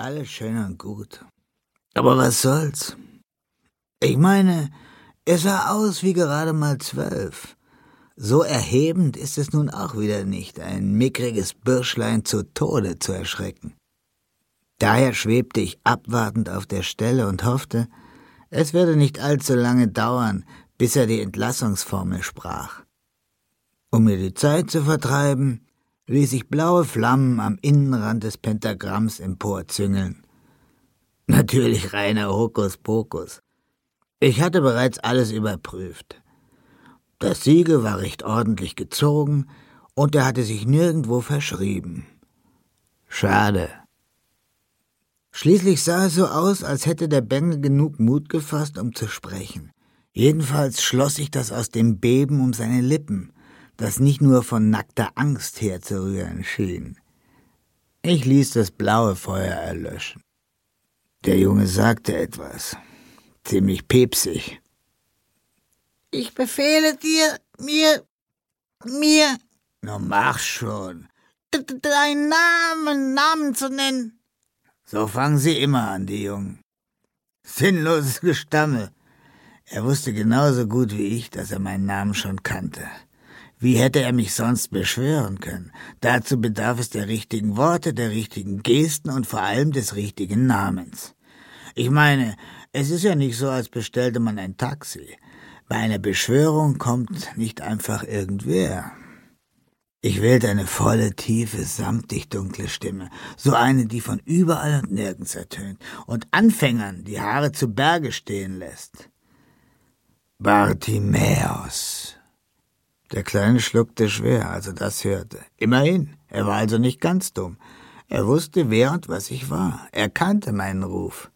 Alles schön und gut. Aber was soll's? Ich meine, er sah aus wie gerade mal zwölf. So erhebend ist es nun auch wieder nicht, ein mickriges Bürschlein zu Tode zu erschrecken. Daher schwebte ich abwartend auf der Stelle und hoffte, es würde nicht allzu lange dauern, bis er die Entlassungsformel sprach. Um mir die Zeit zu vertreiben, ließ ich blaue Flammen am Innenrand des Pentagramms emporzüngeln. Natürlich reiner Hokuspokus. Ich hatte bereits alles überprüft. Das Siegel war recht ordentlich gezogen und er hatte sich nirgendwo verschrieben. Schade. Schließlich sah es so aus, als hätte der Bengel genug Mut gefasst, um zu sprechen. Jedenfalls schloss ich das aus dem Beben um seine Lippen, das nicht nur von nackter Angst herzurühren schien. Ich ließ das blaue Feuer erlöschen. Der Junge sagte etwas, ziemlich pepsig. Ich befehle dir, mir, mir. Na mach schon. Deinen Namen, Namen zu nennen. So fangen sie immer an, die Jungen. Sinnloses Gestammel. Er wusste genauso gut wie ich, dass er meinen Namen schon kannte. Wie hätte er mich sonst beschwören können? Dazu bedarf es der richtigen Worte, der richtigen Gesten und vor allem des richtigen Namens. Ich meine, es ist ja nicht so, als bestellte man ein Taxi. Bei einer Beschwörung kommt nicht einfach irgendwer. Ich wählte eine volle, tiefe, samtig dunkle Stimme, so eine, die von überall und nirgends ertönt und Anfängern die Haare zu Berge stehen lässt. Bartimäus. Der Kleine schluckte schwer, als er das hörte. Immerhin, er war also nicht ganz dumm. Er wusste, wer und was ich war. Er kannte meinen Ruf.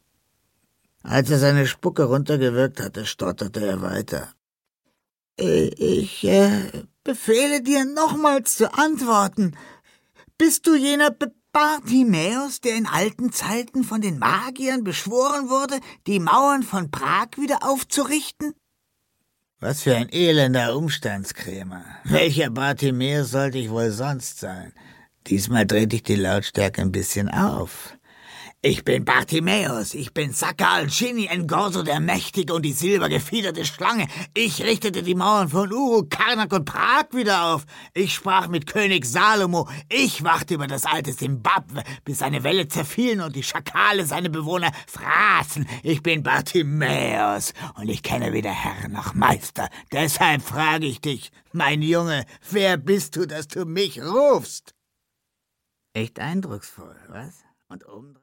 Als er seine Spucke runtergewirkt hatte, stotterte er weiter. Äh, ich äh, befehle dir nochmals zu antworten. Bist du jener B Bartimäus, der in alten Zeiten von den Magiern beschworen wurde, die Mauern von Prag wieder aufzurichten? Was für ein elender Umstandskrämer. Welcher Bartimäus sollte ich wohl sonst sein? Diesmal drehte ich die Lautstärke ein bisschen auf. Ich bin Bartimäus, ich bin Saka al-Chini, Engorso der Mächtige und die silbergefiederte Schlange. Ich richtete die Mauern von Uru, Karnak und Prag wieder auf. Ich sprach mit König Salomo. Ich wachte über das alte Simbabwe, bis seine Wälle zerfielen und die Schakale seine Bewohner fraßen. Ich bin Bartimäus und ich kenne weder Herr noch Meister. Deshalb frage ich dich, mein Junge, wer bist du, dass du mich rufst? Echt eindrucksvoll, was? Und oben